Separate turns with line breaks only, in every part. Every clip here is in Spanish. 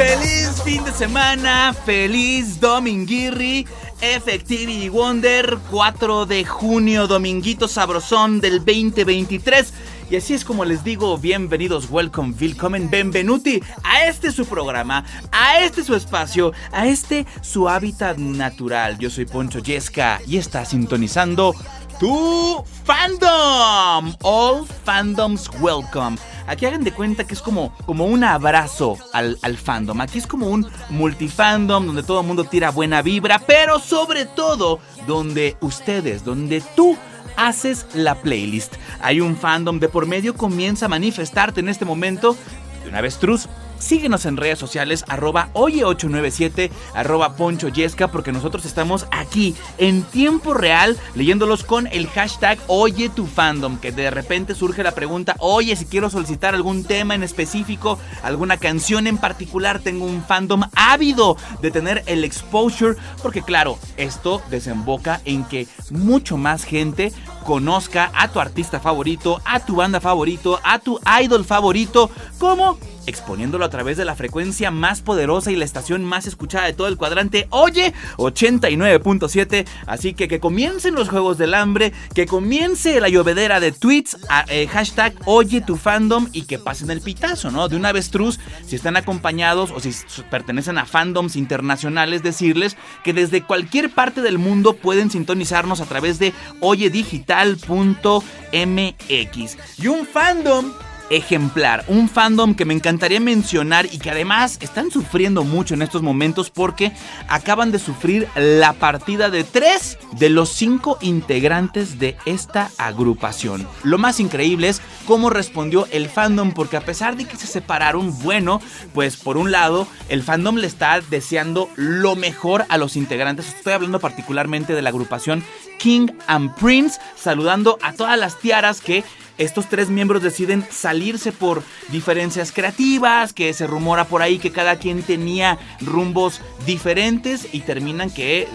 feliz fin de semana, feliz Dominguirri, Effectivity Wonder, 4 de junio, Dominguito Sabrosón del 2023. Y así es como les digo, bienvenidos, welcome, willkommen, benvenuti a este su programa, a este su espacio, a este su hábitat natural. Yo soy Poncho Yesca y está sintonizando tu fandom. All fandoms welcome. Aquí hagan de cuenta que es como, como un abrazo al, fandom. Aquí es como un multifandom donde todo el mundo tira buena vibra, pero sobre todo donde ustedes, donde tú haces la playlist. Hay un fandom de por medio, comienza a manifestarte en este momento de una avestruz síguenos en redes sociales, arroba oye897, arroba poncho yesca, porque nosotros estamos aquí en tiempo real leyéndolos con el hashtag oye tu fandom, que de repente surge la pregunta, oye, si quiero solicitar algún tema en específico, alguna canción en particular, tengo un fandom ávido de tener el exposure, porque claro, esto desemboca en que mucho más gente conozca a tu artista favorito, a tu banda favorito, a tu idol favorito, como exponiéndolo a través de la frecuencia más poderosa y la estación más escuchada de todo el cuadrante, oye, 89.7. Así que que comiencen los Juegos del Hambre, que comience la llovedera de tweets, eh, hashtag oye fandom y que pasen el pitazo, ¿no? De una avestruz, si están acompañados o si pertenecen a fandoms internacionales, decirles que desde cualquier parte del mundo pueden sintonizarnos a través de oyedigital.mx. Y un fandom ejemplar, un fandom que me encantaría mencionar y que además están sufriendo mucho en estos momentos porque acaban de sufrir la partida de tres de los cinco integrantes de esta agrupación. Lo más increíble es cómo respondió el fandom porque a pesar de que se separaron, bueno, pues por un lado el fandom le está deseando lo mejor a los integrantes, estoy hablando particularmente de la agrupación King and Prince, saludando a todas las tiaras que estos tres miembros deciden salirse por diferencias creativas, que se rumora por ahí que cada quien tenía rumbos diferentes y terminan que,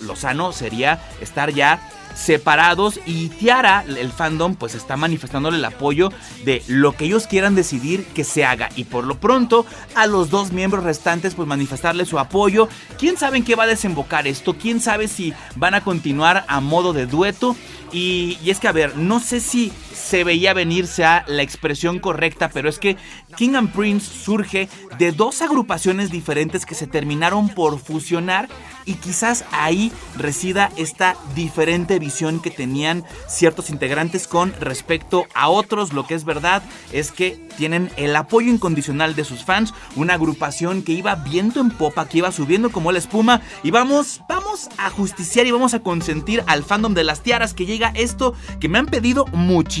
lo sano sería estar ya separados y Tiara, el fandom, pues está manifestándole el apoyo de lo que ellos quieran decidir que se haga y por lo pronto a los dos miembros restantes pues manifestarle su apoyo. ¿Quién sabe en qué va a desembocar esto? ¿Quién sabe si van a continuar a modo de dueto? Y, y es que a ver, no sé si se veía venirse a la expresión correcta, pero es que King and Prince surge de dos agrupaciones diferentes que se terminaron por fusionar y quizás ahí resida esta diferente visión que tenían ciertos integrantes con respecto a otros. Lo que es verdad es que tienen el apoyo incondicional de sus fans, una agrupación que iba viento en popa, que iba subiendo como la espuma y vamos, vamos a justiciar y vamos a consentir al fandom de las tiaras que llega esto que me han pedido muchísimo.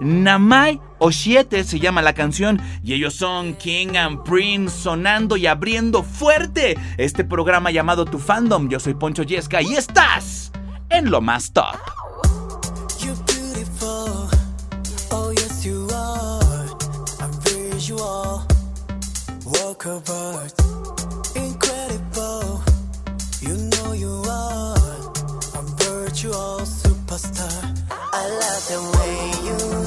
Namai Oshiete se llama la canción y ellos son King and Prince sonando y abriendo fuerte este programa llamado Tu Fandom. Yo soy Poncho Yesca y estás en lo más top. Incredible, you know you are. A virtual superstar. The way you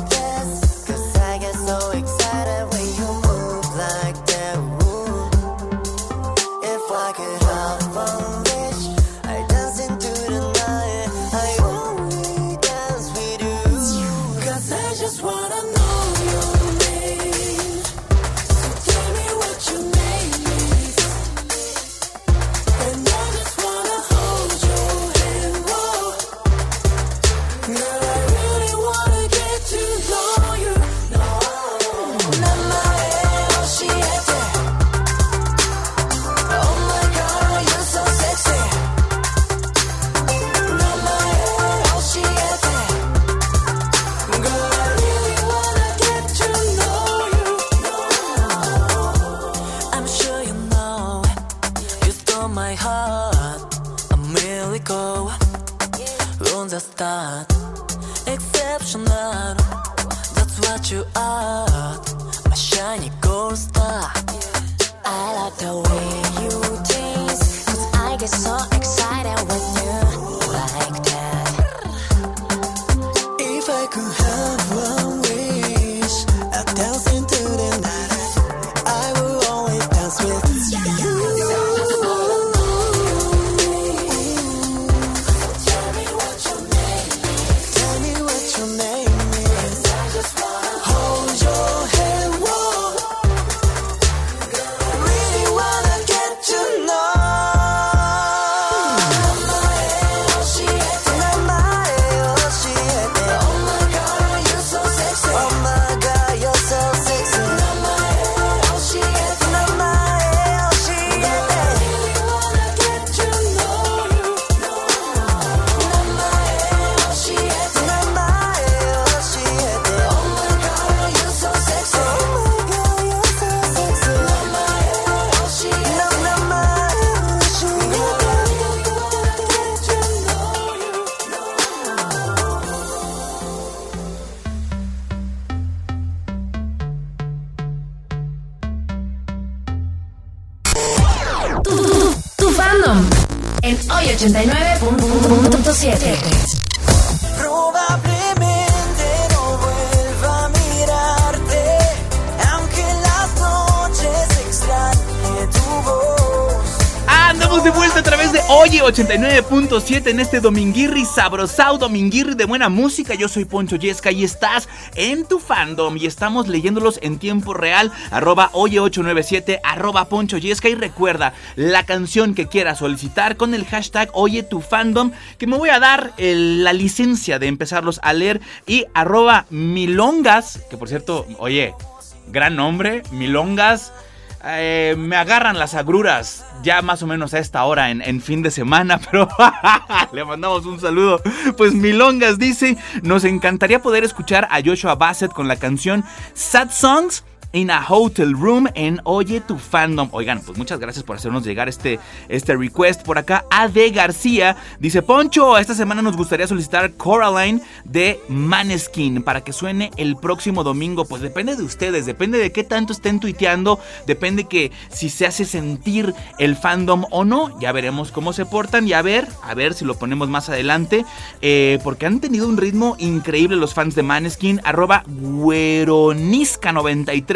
89.7
en este Dominguirri sabrosao, Dominguirri de buena música. Yo soy Poncho Yesca y estás en tu fandom y estamos leyéndolos en tiempo real. Arroba Oye 897, arroba Poncho Yesca. Y recuerda la canción que quieras solicitar con el hashtag Oye tu fandom, que me voy a dar la licencia de empezarlos a leer. Y arroba Milongas, que por cierto, oye, gran nombre, Milongas. Eh, me agarran las agruras ya más o menos a esta hora en, fin de semana, pero le mandamos un saludo. Pues Milongas dice, nos encantaría poder escuchar a Joshua Bassett con la canción Sad Songs in a Hotel Room en Oye tu Fandom. Oigan, pues muchas gracias por hacernos llegar este, este request. Por acá, AD García dice: Poncho, esta semana nos gustaría solicitar Coraline de Maneskin para que suene el próximo domingo. Pues depende de ustedes, depende de qué tanto estén tuiteando, depende que si se hace sentir el fandom o no. Ya veremos cómo se portan y a ver, a ver si lo ponemos más adelante. Eh, porque han tenido un ritmo increíble los fans de Maneskin. Arroba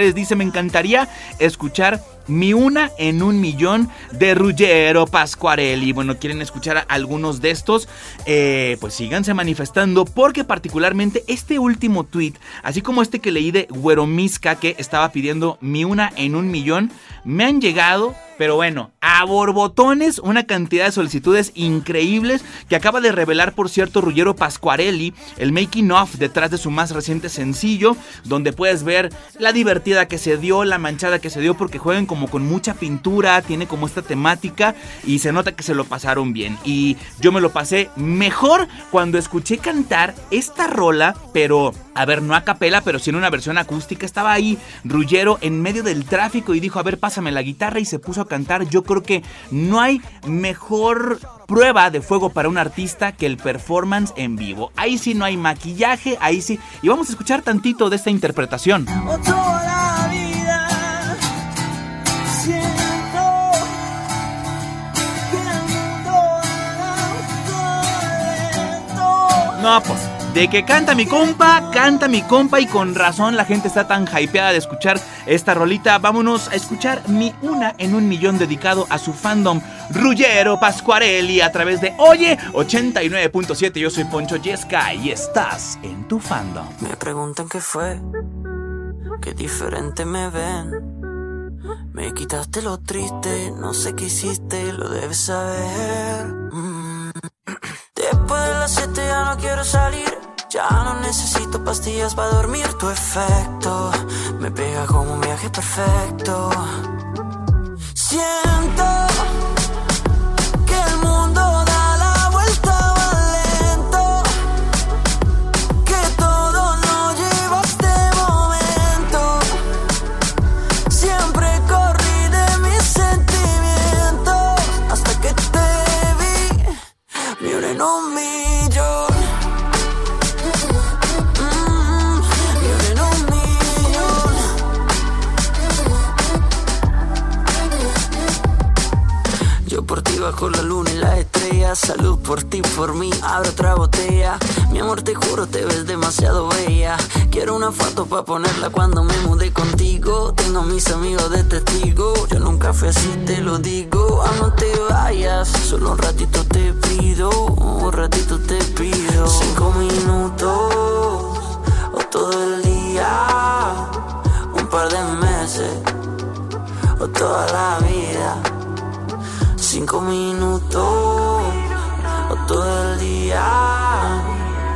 Gueronisca93 dice, me encantaría escuchar mi una en un millón de Ruggero Pascuarelli. Bueno, quieren escuchar algunos de estos, eh, pues síganse manifestando porque particularmente este último tweet, así como este que leí de Güeromisca que estaba pidiendo mi una en un millón, me han llegado pero bueno, a borbotones, una cantidad de solicitudes increíbles que acaba de revelar, por cierto, Ruggero Pascuarelli, el making of detrás de su más reciente sencillo, donde puedes ver la divertida que se dio, la manchada que se dio, porque juegan como con mucha pintura, tiene como esta temática y se nota que se lo pasaron bien. Y yo me lo pasé mejor cuando escuché cantar esta rola, pero a ver, no a capela, pero sí una versión acústica. Estaba ahí Rullero en medio del tráfico y dijo, a ver, pásame la guitarra y se puso a cantar. Yo creo que no hay mejor prueba de fuego para un artista que el performance en vivo. Ahí sí no hay maquillaje, ahí sí. Y vamos a escuchar tantito de esta interpretación. No, pues de que canta mi compa, canta mi compa y con razón la gente está tan hypeada de escuchar esta rolita. Vámonos a escuchar mi una en un millón dedicado a su fandom Ruggero Pascuarelli a través de Oye 89.7. Yo soy Poncho Yesca y estás en tu fandom.
Me preguntan qué fue, qué diferente me ven. Me quitaste lo triste, no sé qué hiciste, lo debes saber. Mm. Después de las 7 ya no quiero salir. Ya no necesito pastillas para dormir, tu efecto me pega como un viaje perfecto. Siento mi en bajo la luna y las estrellas. Salud por ti, por mí, abro otra botella. Mi amor, te juro, te ves demasiado bella. Quiero una foto para ponerla cuando me mudé contigo. Tengo mis amigos de testigo. Yo nunca fui así, te lo digo. Ah, no te vayas, solo un ratito te pido. Un ratito te pido. Cinco minutos o todo el día. Un par de meses o toda la vida cinco minutos o todo el día,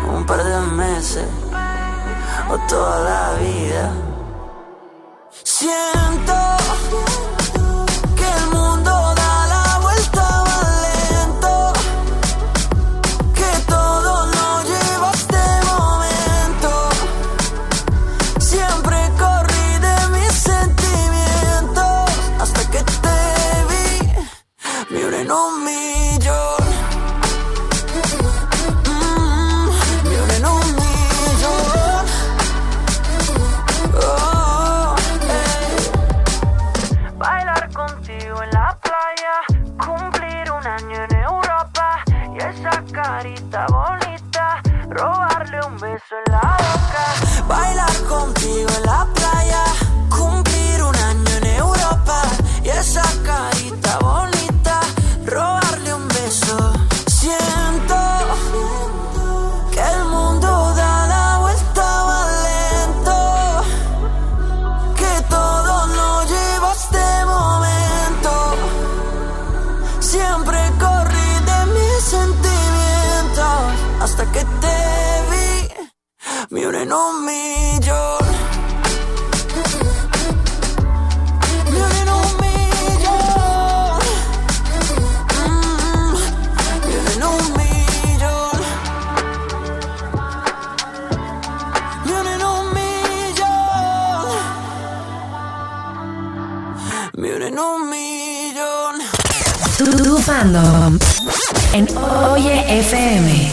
un par de meses o toda la vida. Siento
no FM.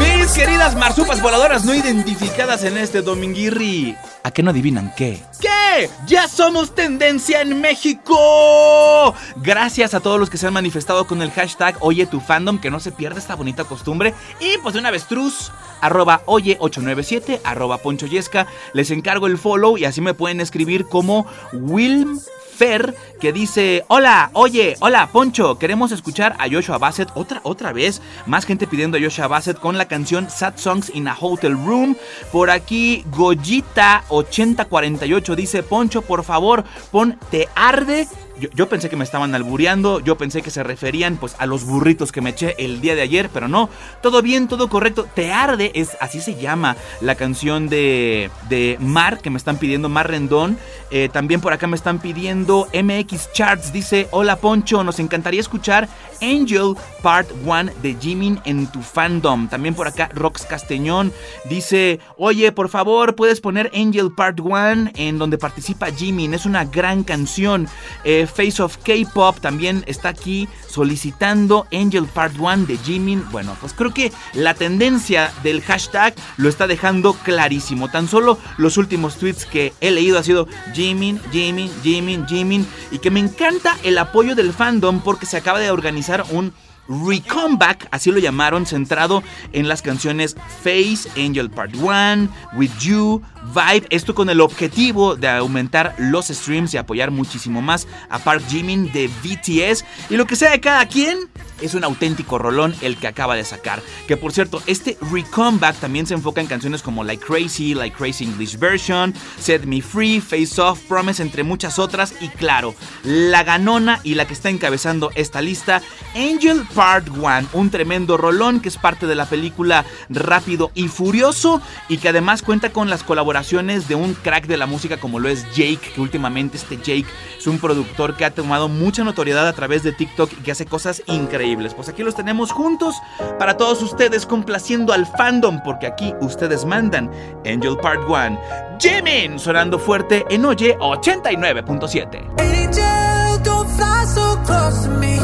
Mis queridas marsupas voladoras no identificadas en este dominguirri. ¿A qué no adivinan qué? ¿Qué? ¡Ya somos tendencia en México! Gracias a todos los que se han manifestado con el hashtag Oye tu fandom, que no se pierda esta bonita costumbre. Y pues de una avestruz arroba oye897, arroba ponchoyesca. Les encargo el follow y así me pueden escribir como Wilm Fer, que dice, hola, oye, hola, Poncho, queremos escuchar a Joshua Bassett otra, otra vez. Más gente pidiendo a Joshua Bassett con la canción Sad Songs in a Hotel Room. Por aquí, Goyita8048 dice, Poncho, por favor, pon Te Arde yo, pensé que me estaban albureando, yo pensé que se referían pues a los burritos que me eché el día de ayer, pero no, todo bien, todo correcto. Te arde, es así se llama la canción de, de Mar, que me están pidiendo, Mar Rendón. Eh, también por acá me están pidiendo MX Charts, dice, hola Poncho, nos encantaría escuchar Angel Part 1 de Jimin en tu fandom. También por acá Rox Castellón dice, oye, por favor, puedes poner Angel Part 1 en donde participa Jimin, es una gran canción. Eh, Face of K-Pop también está aquí solicitando Angel Part 1 de Jimin. Bueno, pues creo que la tendencia del hashtag lo está dejando clarísimo. Tan solo los últimos tweets que he leído ha sido Jimin, Jimin, Jimin, Jimin. Y que me encanta el apoyo del fandom porque se acaba de organizar un Recomeback, así lo llamaron, centrado en las canciones Face, Angel Part 1, With You, Vibe, esto con el objetivo de aumentar los streams y apoyar muchísimo más a Park Jimin de BTS. Y lo que sea de cada quien, es un auténtico rolón el que acaba de sacar. Que por cierto, este Recomeback también se enfoca en canciones como Like Crazy, Like Crazy English Version, Set Me Free, Face Off, Promise, entre muchas otras. Y claro, la ganona y la que está encabezando esta lista, Angel Part 1, un tremendo rolón que es parte de la película Rápido y Furioso y que además cuenta con las colaboraciones de un crack de la música como lo es Jake, que últimamente este Jake es un productor que ha tomado mucha notoriedad a través de TikTok y que hace cosas increíbles pues aquí los tenemos juntos para todos ustedes complaciendo al fandom porque aquí ustedes mandan Angel Part 1. Jimin sonando fuerte en Oye 89.7. Angel, don't so close me.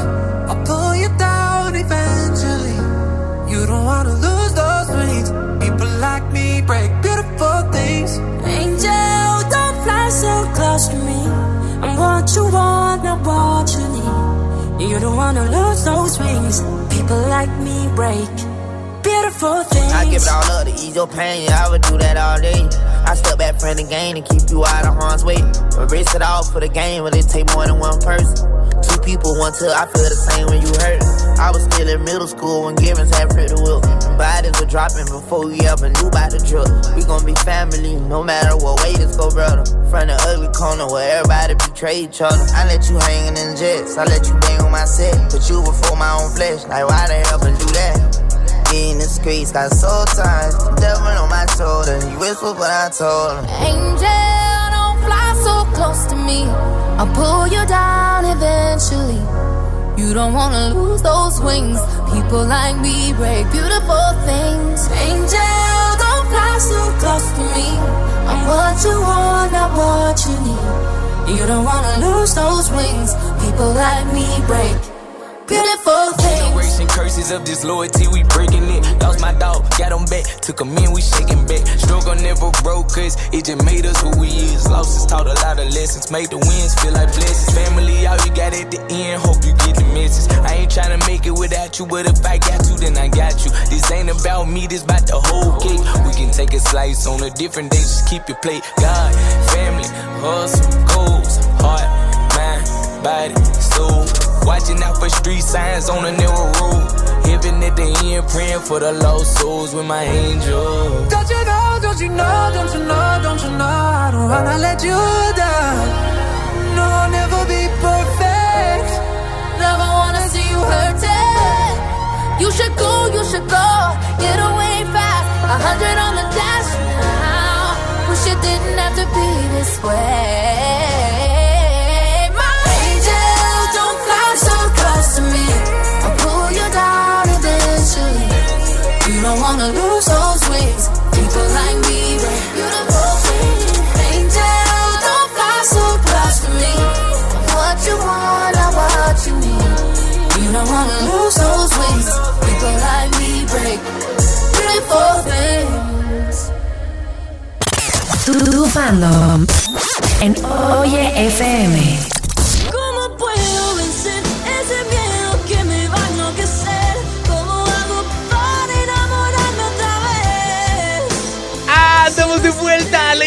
So me. I'm what you want, not what you need. You don't wanna lose those wings. People like me break beautiful things. I give it all up to ease your pain. I would do that all day. I step back from the game and keep you out of harm's way. Risk it all for the game, but it take more than one person. Two people, one till I feel the same when you hurt. I was still in middle school when Givens had pretty will. Bodies were dropping before we ever knew about the drill. We gon' be family no matter what way this go, brother. From the ugly corner where everybody betray each other. I let you hangin' in jets, I let you bang on my set. Put you before my own flesh, like why the hell do that? In the streets, got soul ties, devil on my shoulder. You whisper, but I told him. Angel, close to me. I'll pull you down eventually. You don't wanna lose those wings. People like me break beautiful things. Angel, don't fly so close to me. I'm what you want, not what you need. You don't wanna lose those wings. People like me break beautiful things. Generation curses of disloyalty, we breaking it. Lost my dog, got him back. Took him in, we shaking back. Struggle never broke us, it just made us who we is. Losses taught a lot of lessons, made the wins feel like blessings. Family, all you got at the end, hope you get the message. I ain't trying to make it without you, but if I got you, then I got you. This ain't about me, this about the whole cake. We can take a slice on a different day, just keep your plate. God, family, hustle, goals, heart, mind, body, soul. Watching out for street signs on a narrow road. Heaven at the end, praying for the lost souls with my angel. Don't you know?
Don't you know, don't you know, don't you know? I don't wanna let you down. No, I'll never be perfect.
Never wanna see you hurting You should go, you should go. Get away fast. A hundred on the dash now. Wish it didn't have to be this way wanna lose those wings People like me, beautiful thing Angel, don't fly so close to me. I'm what you want, what you need. You don't wanna lose those wings People like me break beautiful things.
Tu, tu fandom. En Oye FM.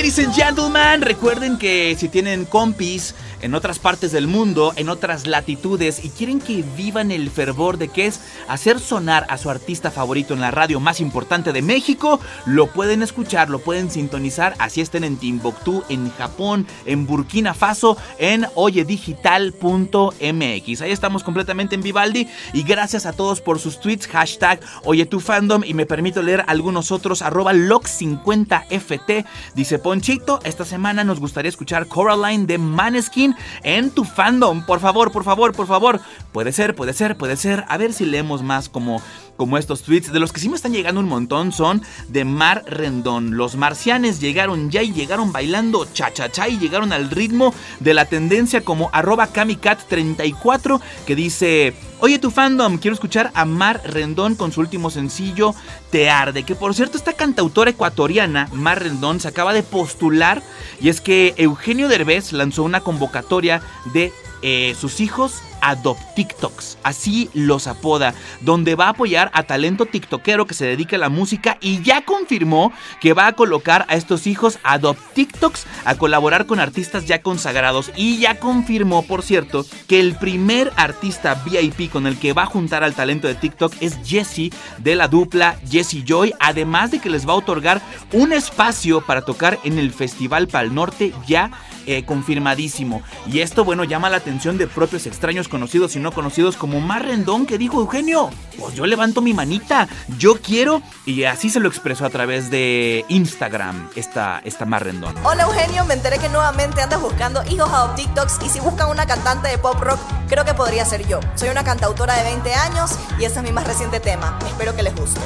Ladies and gentlemen! Recuerden que si tienen compis en otras partes del mundo, en otras latitudes y quieren que vivan el fervor de que es hacer sonar a su artista favorito en la radio más importante de México, lo pueden escuchar, lo pueden sintonizar, así estén en Timbuktu, en Japón, en Burkina Faso, en oyedigital.mx. Ahí estamos completamente en Vivaldi y gracias a todos por sus tweets, hashtag Oye tu fandom y me permito leer algunos otros, arroba lock50ft, dice Ponchito, esta semana nos gustaría escuchar Coraline de Maneskin en tu fandom. Por favor, por favor, por favor. Puede ser, puede ser, puede ser. A ver si leemos más como, como estos tweets. De los que sí me están llegando un montón son de Mar Rendón. Los marcianes llegaron ya y llegaron bailando cha-cha-cha y llegaron al ritmo de la tendencia como arroba kamicat34 que dice... Oye tu fandom, quiero escuchar a Mar Rendón con su último sencillo Te Arde, que por cierto esta cantautora ecuatoriana, Mar Rendón, se acaba de postular y es que Eugenio Derbez lanzó una convocatoria de eh, sus hijos Adopt TikToks, así los apoda, donde va a apoyar a talento tiktokero que se dedica a la música y ya confirmó que va a colocar a estos hijos Adopt TikToks a colaborar con artistas ya consagrados. Y ya confirmó, por cierto, que el primer artista VIP con el que va a juntar al talento de TikTok es Jesse de la dupla Jesse Joy, además de que les va a otorgar un espacio para tocar en el Festival Pal Norte ya eh, confirmadísimo. Y esto, bueno, llama la atención de propios extraños conocidos y no conocidos como Mar Rendón, que dijo Eugenio, pues yo levanto mi manita, yo quiero, y así se lo expresó a través de Instagram esta, esta Mar Rendón.
Hola Eugenio, me enteré que nuevamente andas buscando hijos a TikToks y si buscan una cantante de pop rock, creo que podría ser yo. Soy una cantautora de 20 años y ese es mi más reciente tema. Espero que les guste.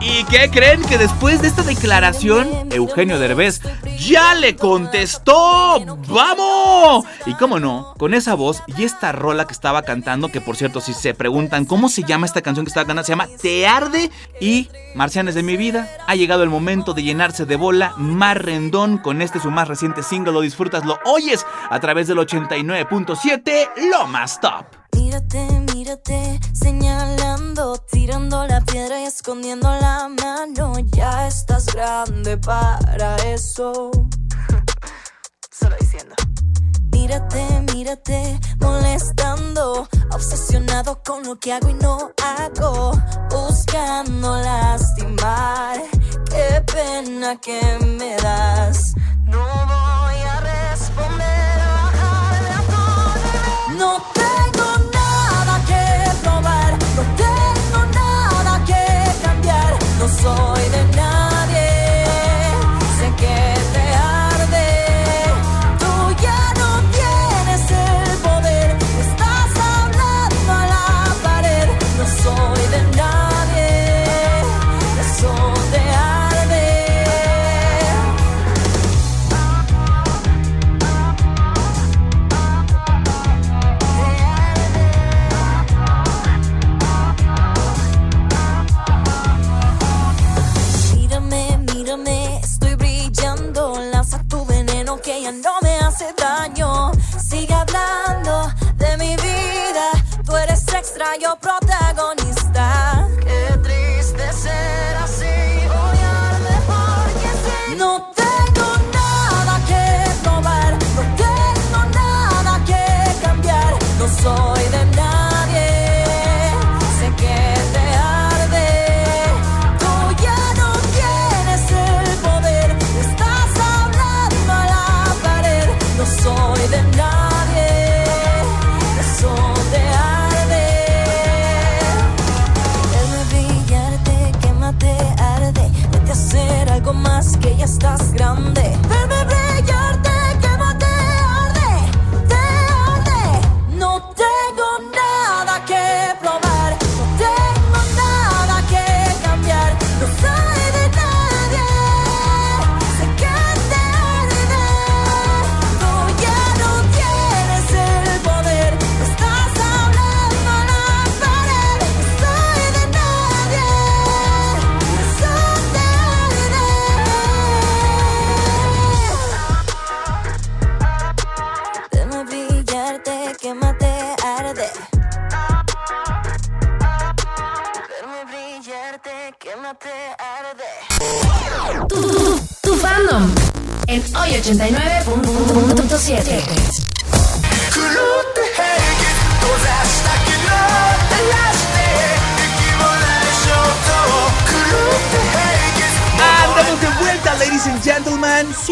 ¿Y qué creen? Que después de esta declaración, Eugenio Derbez ya le contestó. ¡Vamos! Y cómo no, con esa voz y esta rola que estaba cantando, que por cierto, si se preguntan cómo se llama esta canción que estaba cantando, se llama Te Arde y Marcianes de mi vida. Ha llegado el momento de llenarse de bola. Mar Rendón con este su más reciente single. Lo disfrutas, lo oyes a través del 89.7, lo más top.
Mírate, mírate, señalando, tirando la piedra y escondiendo la mano. Ya estás grande para eso.
Solo diciendo.
Mírate, mírate, molestando, obsesionado con lo que hago y no hago, buscando lastimar. Qué pena que me das. No voy soy de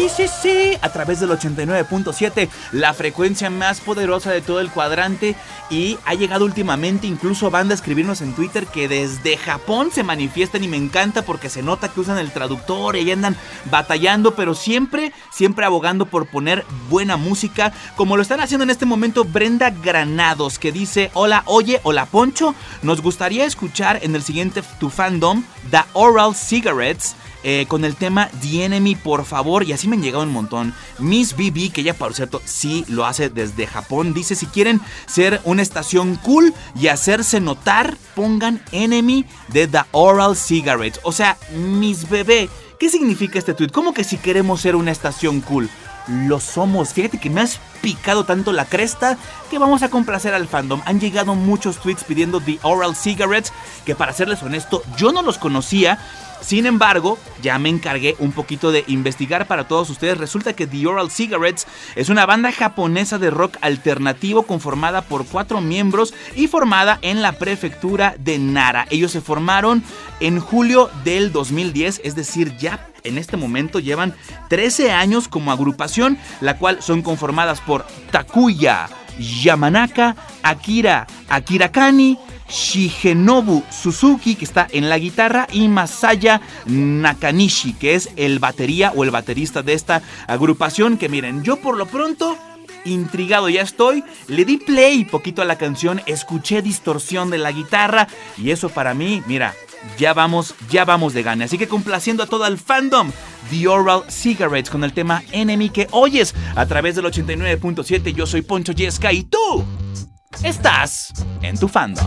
Sí, sí, sí. A través del 89.7, la frecuencia más poderosa de todo el cuadrante. Y ha llegado últimamente incluso banda a escribirnos en Twitter que desde Japón se manifiestan y me encanta porque se nota que usan el traductor y andan batallando, pero siempre, siempre abogando por poner buena música, como lo están haciendo en este momento Brenda Granados, que dice, hola, oye, hola Poncho, nos gustaría escuchar en el siguiente Tu Fandom, The Oral Cigarettes, eh, con el tema The Enemy, por favor. Y así me han llegado un montón. Miss BB, que ella por cierto sí lo hace desde Japón, dice si quieren ser una estación cool y hacerse notar, pongan Enemy de The Oral Cigarettes. O sea, Miss Bebé, ¿qué significa este tweet? ¿Cómo que si queremos ser una estación cool? Lo somos. Fíjate que me has picado tanto la cresta que vamos a complacer al fandom. Han llegado muchos tweets pidiendo The Oral Cigarettes, que para serles honesto, yo no los conocía. Sin embargo, ya me encargué un poquito de investigar para todos ustedes. Resulta que The Oral Cigarettes es una banda japonesa de rock alternativo conformada por cuatro miembros y formada en la prefectura de Nara. Ellos se formaron en julio del 2010, es decir, ya en este momento llevan 13 años como agrupación, la cual son conformadas por Takuya Yamanaka, Akira Akirakani, Shigenobu Suzuki, que está en la guitarra, y Masaya Nakanishi, que es el batería o el baterista de esta agrupación. Que miren, yo por lo pronto intrigado ya estoy. Le di play poquito a la canción, escuché distorsión de la guitarra y eso para mí, mira, ya vamos, ya vamos de gane. Así que complaciendo a todo el fandom, The Oral Cigarettes con el tema Enemy que oyes a través del 89.7. Yo soy Poncho Yesca y tú estás en tu fandom.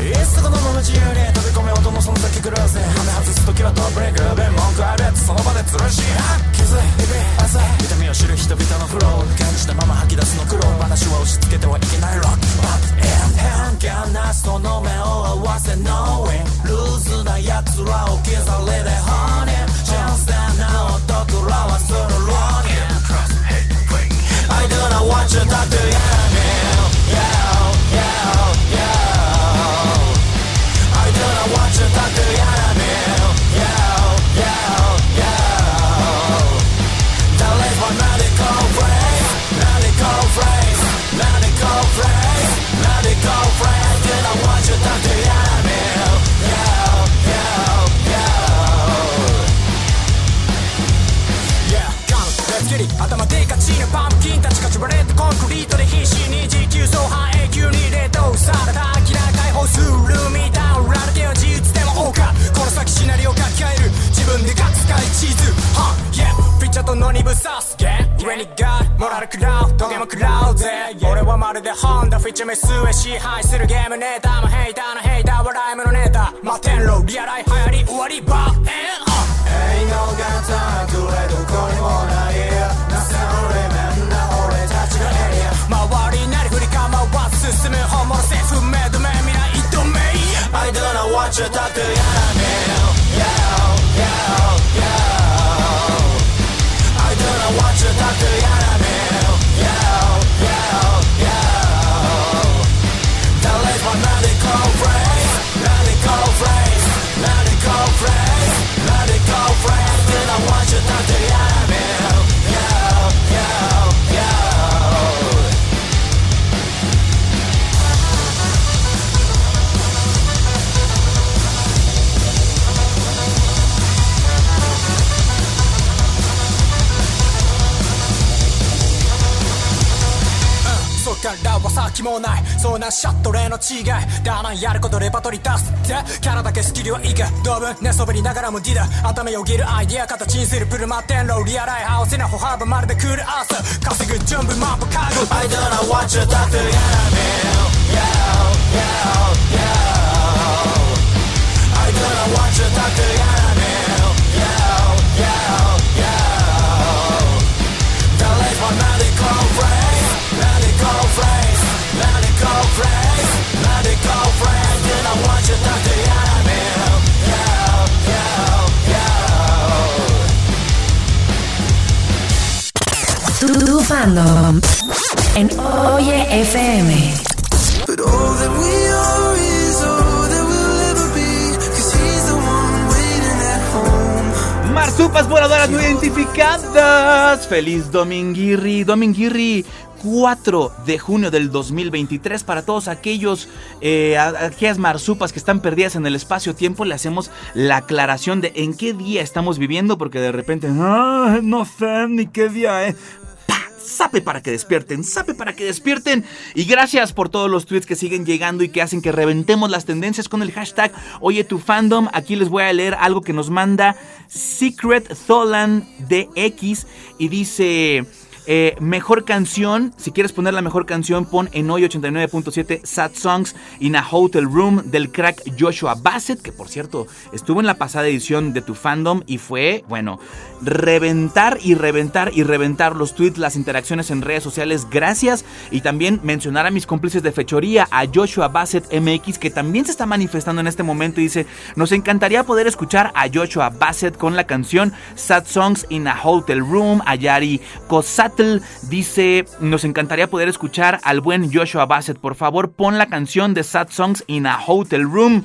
いっそこのまま自由に飛び込め音のその先クルーズ羽外す時はトップレイク弁文句あるやつその場でつるし気づい日々朝痛みを知る人々のフロー感じたまま吐き出すの苦労話は押し付けてはいけないロックバッ偏見なしとの目を合わせ No 上にガーモラル食らうトゲも食らうぜ。俺はまるでホンダフィッチメスへ支配するゲームネタもヘイターのヘイター笑いものネタ摩天楼リアライ流行り終わりバーエン Ain't no got time くれどこにもないなせるレメンな俺たちのエリア周りなり振り構わず進む本物セーフメイドメ未来ドメイ。I do not want you to do
の違いだなやることレパトリー出すってキャラだけスキルはいいけ同分寝そべりながらもディダ頭よぎるアイディア形にするプルマテンロリアライハウスな歩幅まるでクールアース稼ぐ準備マップ家具 I don't know what you're talk to enemy Yo, yo, yo I don't know what you're talk to enemy Yo, yo, yo The late one medical phrase Medical phrase Medical phrase Medical phrase You
Tu, tu fandom en Oye FM.
But all that we are is all that we'll ever be. Cause he's the one waiting at home.
Marsupas voladoras no identificadas. Feliz Dominguirri. Dominguirri. 4 de junio del 2023 para todos aquellos eh, aquellas marsupas que están perdidas en el espacio-tiempo le hacemos la aclaración de en qué día estamos viviendo porque de repente "Ah, no sé ni qué día es ¡Pah! Sape para que despierten, sape para que despierten. Y gracias por todos los tweets que siguen llegando y que hacen que reventemos las tendencias con el hashtag Oye tu fandom. Aquí les voy a leer algo que nos manda Secret Tholan DX y dice. Eh, mejor canción, si quieres poner la mejor canción, pon en hoy 89.7 Sad Songs in a Hotel Room del crack Joshua Bassett, que por cierto estuvo en la pasada edición de tu fandom y fue, bueno, reventar y reventar y reventar los tweets, las interacciones en redes sociales. Gracias y también mencionar a mis cómplices de fechoría, a Joshua Bassett MX, que también se está manifestando en este momento y dice: Nos encantaría poder escuchar a Joshua Bassett con la canción Sad Songs in a Hotel Room. A Yari Dice: Nos encantaría poder escuchar al buen Joshua Bassett. Por favor, pon la canción de Sad Songs in a Hotel Room.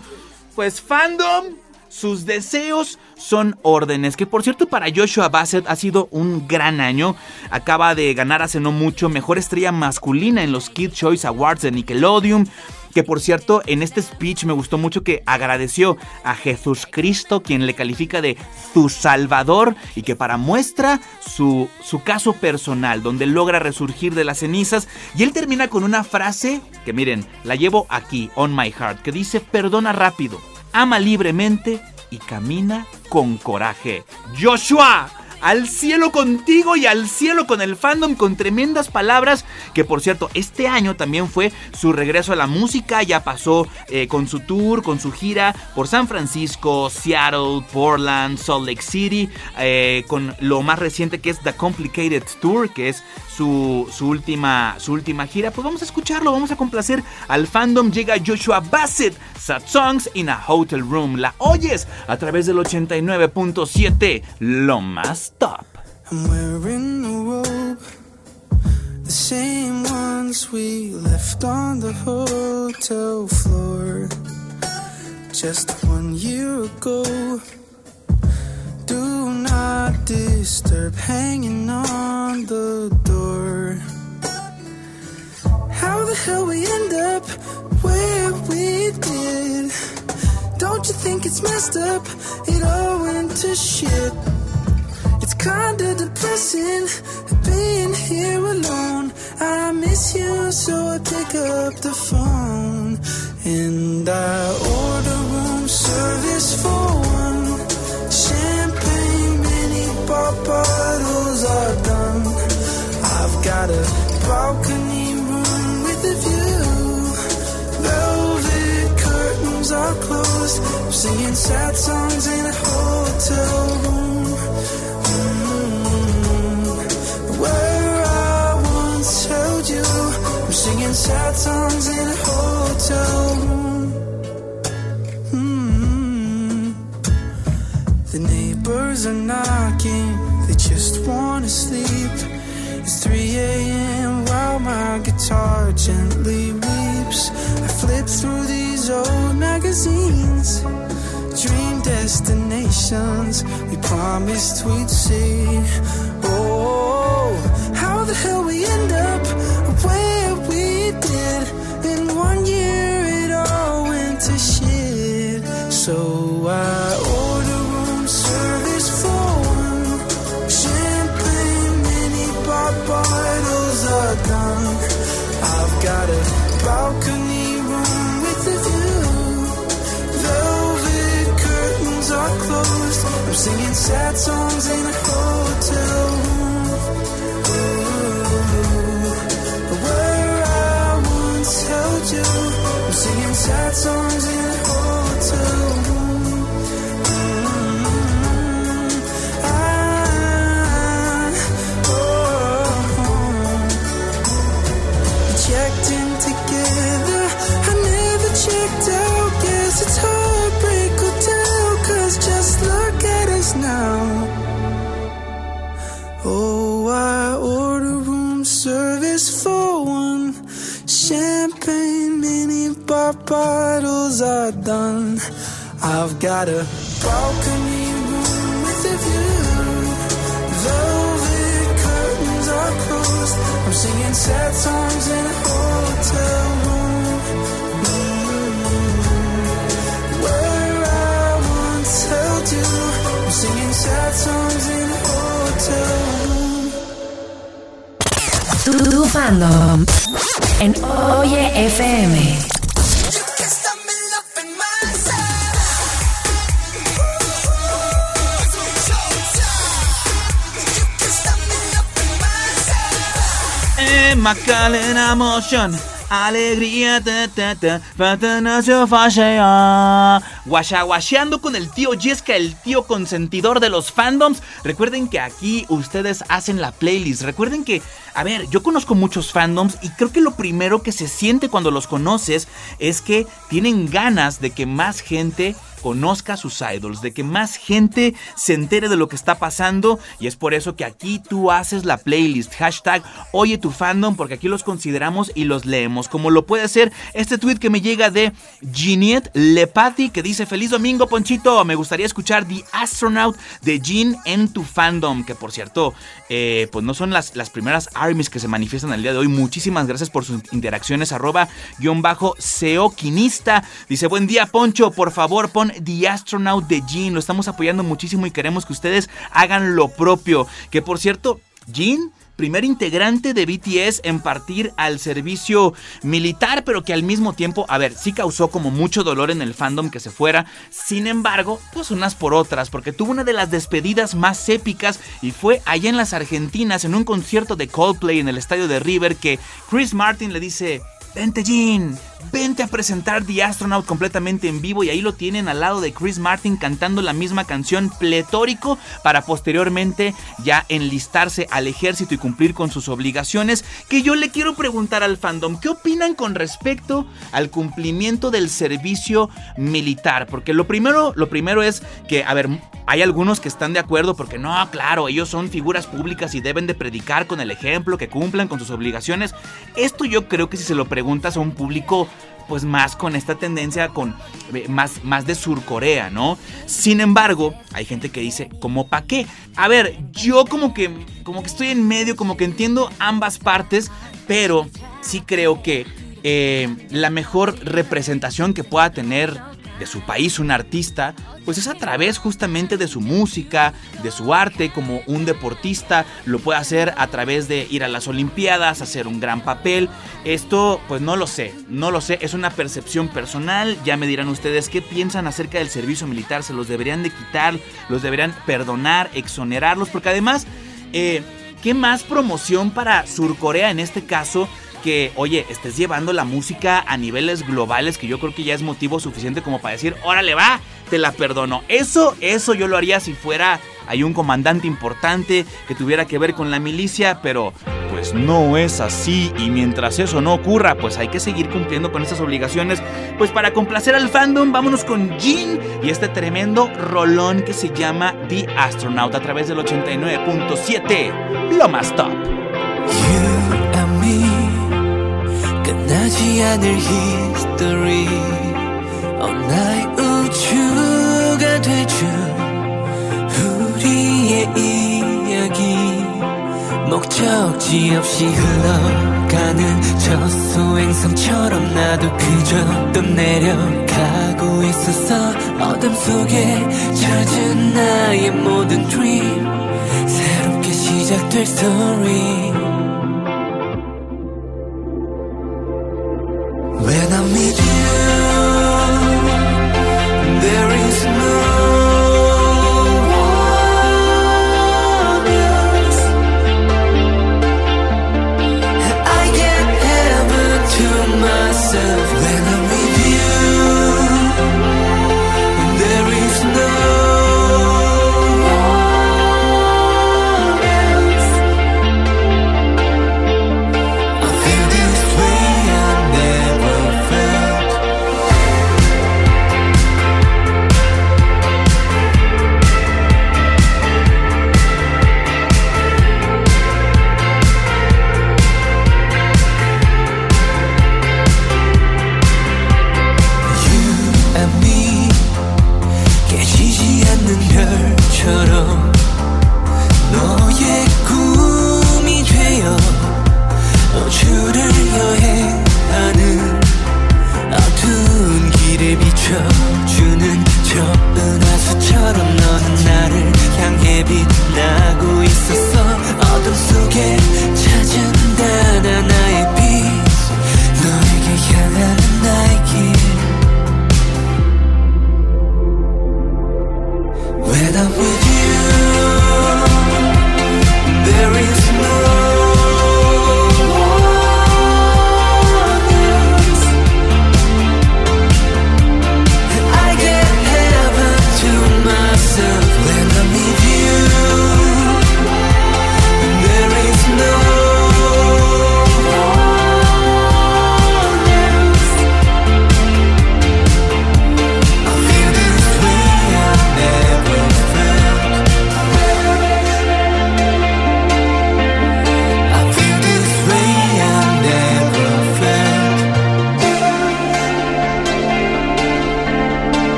Pues fandom, sus deseos son órdenes. Que por cierto, para Joshua Bassett ha sido un gran año. Acaba de ganar hace no mucho mejor estrella masculina en los Kid Choice Awards de Nickelodeon. Que por cierto, en este speech me gustó mucho que agradeció a Jesús Cristo, quien le califica de su Salvador, y que para muestra su, su caso personal, donde logra resurgir de las cenizas. Y él termina con una frase que miren, la llevo aquí, on my heart, que dice, perdona rápido, ama libremente y camina con coraje. Joshua, al cielo contigo y al cielo con el fandom con tremendas palabras que por cierto este año también fue su regreso a la música ya pasó eh, con su tour con su gira por San Francisco Seattle Portland Salt Lake City eh, con lo más reciente que es The Complicated Tour que es su, su última su última gira pues vamos a escucharlo vamos a complacer al fandom. Llega Joshua Bassett Sad Songs in a Hotel Room. La oyes a través del 89.7 lo más top.
The same ones we left on the hotel floor just one year ago. Do not disturb hanging on the door. How the hell we end up where we did? Don't you think it's messed up? It all went to shit. It's kinda depressing being here alone. I miss you, so I pick up the phone and I order room service for bottles are done. I've got a balcony room with a view. Velvet curtains are closed. I'm singing sad songs in a hotel room. Mm, Where I once held you. I'm singing sad songs in a hotel room. Mm. The neighbors are knocking, just wanna sleep. It's 3 a.m. while my guitar gently weeps. I flip through these old magazines, dream destinations we promised we'd see. Oh, how the hell we end up where we did? In one year, it all went to shit. So I sad songs in a bar bottles are done. I've got a balcony room with a view. Velvet curtains are closed. I'm singing sad songs in a hotel room. Mm. Where I once held you. I'm singing sad songs in a hotel room.
Tu, tu fandom en Oye FM.
McCall en emotion. Alegría, ta, ta, ta, falta no se falla. Guachaguacheando con el tío Yesca, el tío consentidor de los fandoms. Recuerden que aquí ustedes hacen la playlist. Recuerden que, a ver, yo conozco muchos fandoms y creo que lo primero que se siente cuando los conoces es que tienen ganas de que más gente conozca sus idols, de que más gente se entere de lo que está pasando y es por eso que aquí tú haces la playlist, hashtag oye tu fandom, porque aquí los consideramos y los leemos, como lo puede ser este tweet que me llega de Ginette Lepati que dice feliz domingo Ponchito, me gustaría escuchar The Astronaut de Jean en tu fandom, que por cierto, eh, pues no son las, las primeras armies que se manifiestan el día de hoy, muchísimas gracias por sus interacciones, arroba guion bajo seoquinista, dice buen día Poncho, por favor pon The Astronaut de Jean. Lo estamos apoyando muchísimo y queremos que ustedes hagan lo propio. Que por cierto, Jean primer integrante de BTS en partir al servicio militar, pero que al mismo tiempo, a ver, sí causó como mucho dolor en el fandom que se fuera. Sin embargo, pues unas por otras, porque tuvo una de las despedidas más épicas y fue allá en las Argentinas, en un concierto de Coldplay en el estadio de River, que Chris Martin le dice, vente Jean, vente a presentar The Astronaut completamente en vivo y ahí lo tienen al lado de Chris Martin cantando la misma canción pletórico para posteriormente ya enlistarse al ejército y cumplir con sus obligaciones que yo le quiero preguntar al fandom, ¿qué opinan con respecto al cumplimiento del servicio militar? Porque lo primero, lo primero es que, a ver, hay algunos que están de acuerdo porque no, claro, ellos son figuras públicas y deben de predicar con el ejemplo, que cumplan con sus obligaciones. Esto yo creo que si se lo preguntas a un público pues más con esta tendencia con eh, más, más de Surcorea, ¿no? Sin embargo, hay gente que dice, ¿cómo pa' qué? A ver, yo como que como que estoy en medio, como que entiendo ambas partes, pero sí creo que eh, la mejor representación que pueda tener de su país un artista, pues es a través justamente de su música, de su arte, como un deportista lo puede hacer a través de ir a las Olimpiadas, hacer un gran papel. Esto, pues no lo sé, no lo sé, es una percepción personal, ya me dirán ustedes qué piensan acerca del servicio militar, se los deberían de quitar, los deberían perdonar, exonerarlos, porque además, eh, ¿qué más promoción para Surcorea en este caso? Que, oye, estés llevando la música a niveles globales, que yo creo que ya es motivo suficiente como para decir, órale va, te la perdono. Eso, eso yo lo haría si fuera hay un comandante importante que tuviera que ver con la milicia, pero pues no es así y mientras eso no ocurra, pues hay que seguir cumpliendo con estas obligaciones. Pues para complacer al fandom, vámonos con Jean y este tremendo rolón que se llama The Astronaut a través del 89.7, lo más top.
나지 않을 history. 어나의 우주가 되죠 우리의 이야기. 목적지 없이 흘러가는 저 소행성처럼 나도 그저 떠내려가고 있었어 어둠 속에 젖은 나의 모든 dream 새롭게 시작될 story
When I meet you.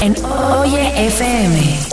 En Oye FM.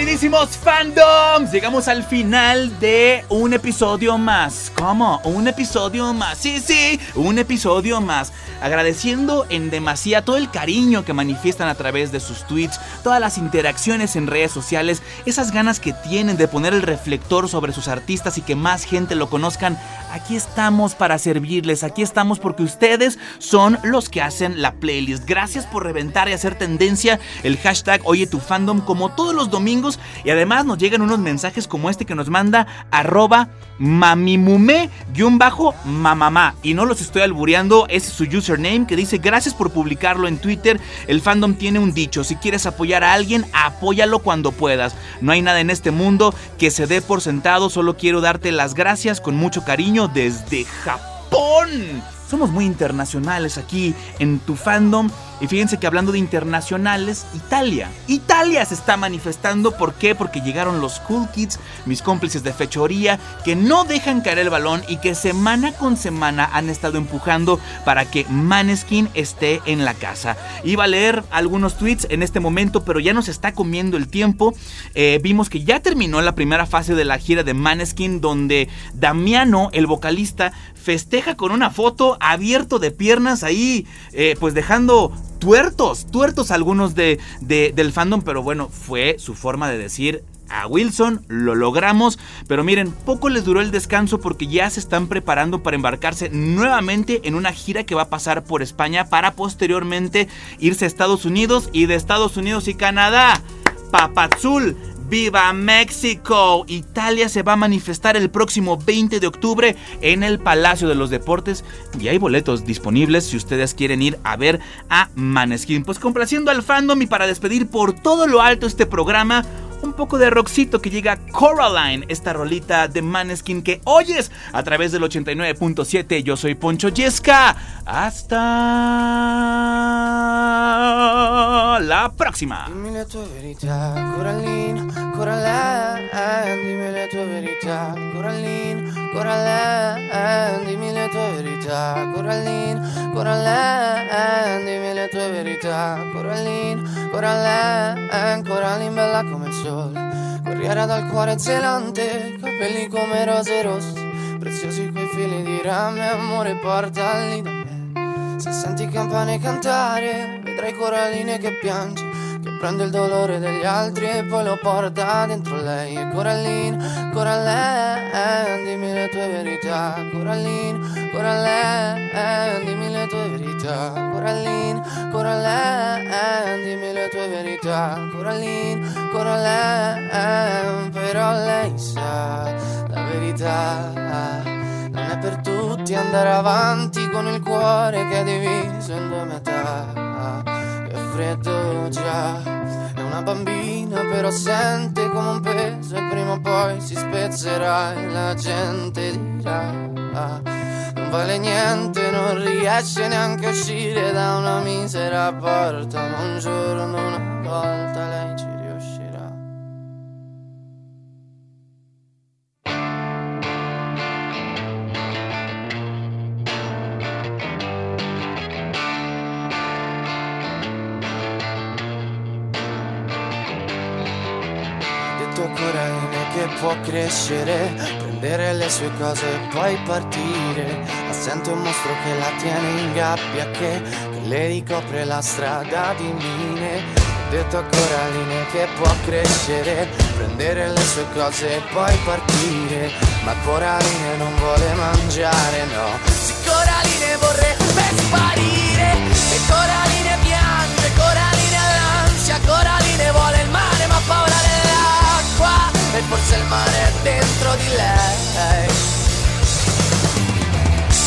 Queridísimos fandoms, llegamos al final de un episodio más. ¿Cómo? Un episodio más. Sí, sí, un episodio más. Agradeciendo en demasía todo el cariño que manifiestan a través de sus tweets, todas las interacciones en redes sociales, esas ganas que tienen de poner el reflector sobre sus artistas y que más gente lo conozcan. Aquí estamos para servirles, aquí estamos porque ustedes son los que hacen la playlist. Gracias por reventar y hacer tendencia el hashtag Oye tu fandom como todos los domingos y además nos llegan unos mensajes como este que nos manda arroba mamimume-mamamá y no los estoy albureando, es su username que dice gracias por publicarlo en Twitter, el fandom tiene un dicho, si quieres apoyar a alguien, apóyalo cuando puedas, no hay nada en este mundo que se dé por sentado, solo quiero darte las gracias con mucho cariño desde Japón. Somos muy internacionales aquí en tu fandom. Y fíjense que hablando de internacionales, Italia. Italia se está manifestando. ¿Por qué? Porque llegaron los Cool Kids, mis cómplices de fechoría, que no dejan caer el balón y que semana con semana han estado empujando para que Maneskin esté en la casa. Iba a leer algunos tweets en este momento, pero ya nos está comiendo el tiempo. Eh, vimos que ya terminó la primera fase de la gira de Maneskin, donde Damiano, el vocalista, festeja con una foto abierto de piernas ahí, eh, pues dejando tuertos, tuertos algunos de, de- del fandom, pero bueno, fue su forma de decir a Wilson, lo logramos, pero miren, poco les duró el descanso porque ya se están preparando para embarcarse nuevamente en una gira que va a pasar por España para posteriormente irse a Estados Unidos y de Estados Unidos y Canadá. Papazul, ¡Viva México! Italia se va a manifestar el próximo 20 de octubre en el Palacio de los Deportes y hay boletos disponibles si ustedes quieren ir a ver a Maneskin. Pues complaciendo al fandom y para despedir por todo lo alto este programa, un poco de rockcito que llega Coraline, esta rolita de Maneskin que oyes a través del 89.7. Yo soy Poncho Yesca. Hasta la próxima.
Dimmi le tue verità, Corallina, Coraline, Corallina, Coraline, dimmi le tue verità, Corallina, Coraline, dimmi le tue verità, Corallina, Coraline, Coraline bella come il sole, corriera dal cuore zelante, capelli come rose rosse, preziosi quei fili di rame, amore portali da me. Se senti campane cantare, vedrai Coraline che piange, prende il dolore degli altri e poi lo porta dentro lei. E Coraline, Coraline, dimmi le tue verità. Coraline, Coraline, dimmi le tue verità. Coraline, Coraline, dimmi le tue verità. Coraline, Coraline, però lei sa la verità. Non è per tutti andare avanti con il cuore che è diviso in due metà. Freddo già, è una bambina però sente come un peso e prima o poi si spezzerà e la gente dirà. Non vale niente, non riesce neanche a uscire da una misera porta, ma un giorno una volta lei ci può crescere, prendere le sue cose e poi partire. Ma sente un mostro che la tiene in gabbia, che, che le ricopre la strada di mine. Ho detto a Coraline che può crescere, prendere le sue cose e poi partire. Ma Coraline non vuole mangiare, no. Mare dentro di lei.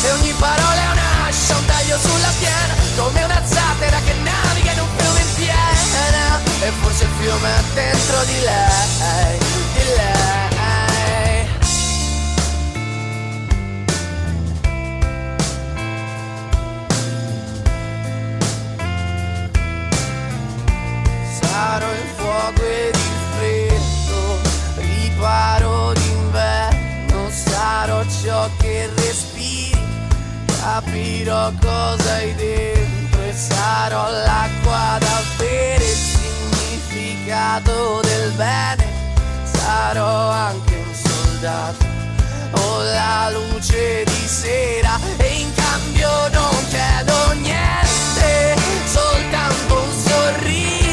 E ogni parola è un'ascia, un taglio sulla schiena Come una zattera che naviga in un fiume in piena E forse il fiume è dentro di lei, di lei Sarò il fuoco capirò cosa hai dentro e sarò l'acqua da bere, il significato del bene, sarò anche un soldato o la luce di sera e in cambio non chiedo niente, soltanto un sorriso,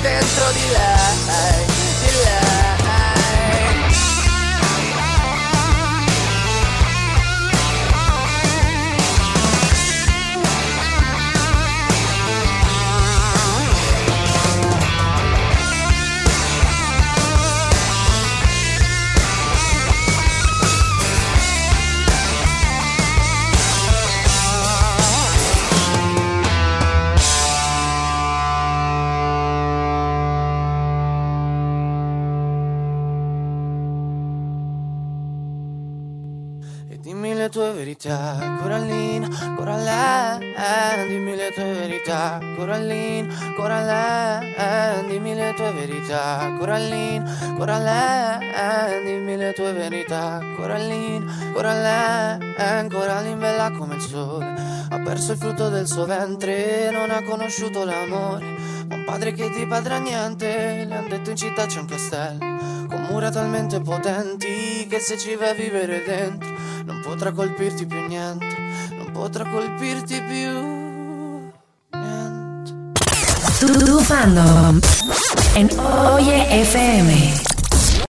dentro di lei. Le dimmi le tue verità, Corallina, Corallina, dimmi le tue verità, Corallina, Corallina, dimmi le tue verità, Corallina, Corallina, Corallina bella come il sole, ha perso il frutto del suo ventre, non ha conosciuto l'amore, ma un padre che ti padrà niente, le han detto in città c'è un castello. Con mura talmente potenti che se ci vai a vivere dentro non potrà colpirti più niente, non potrà colpirti più.
Tu, tu fandom en Oye FM.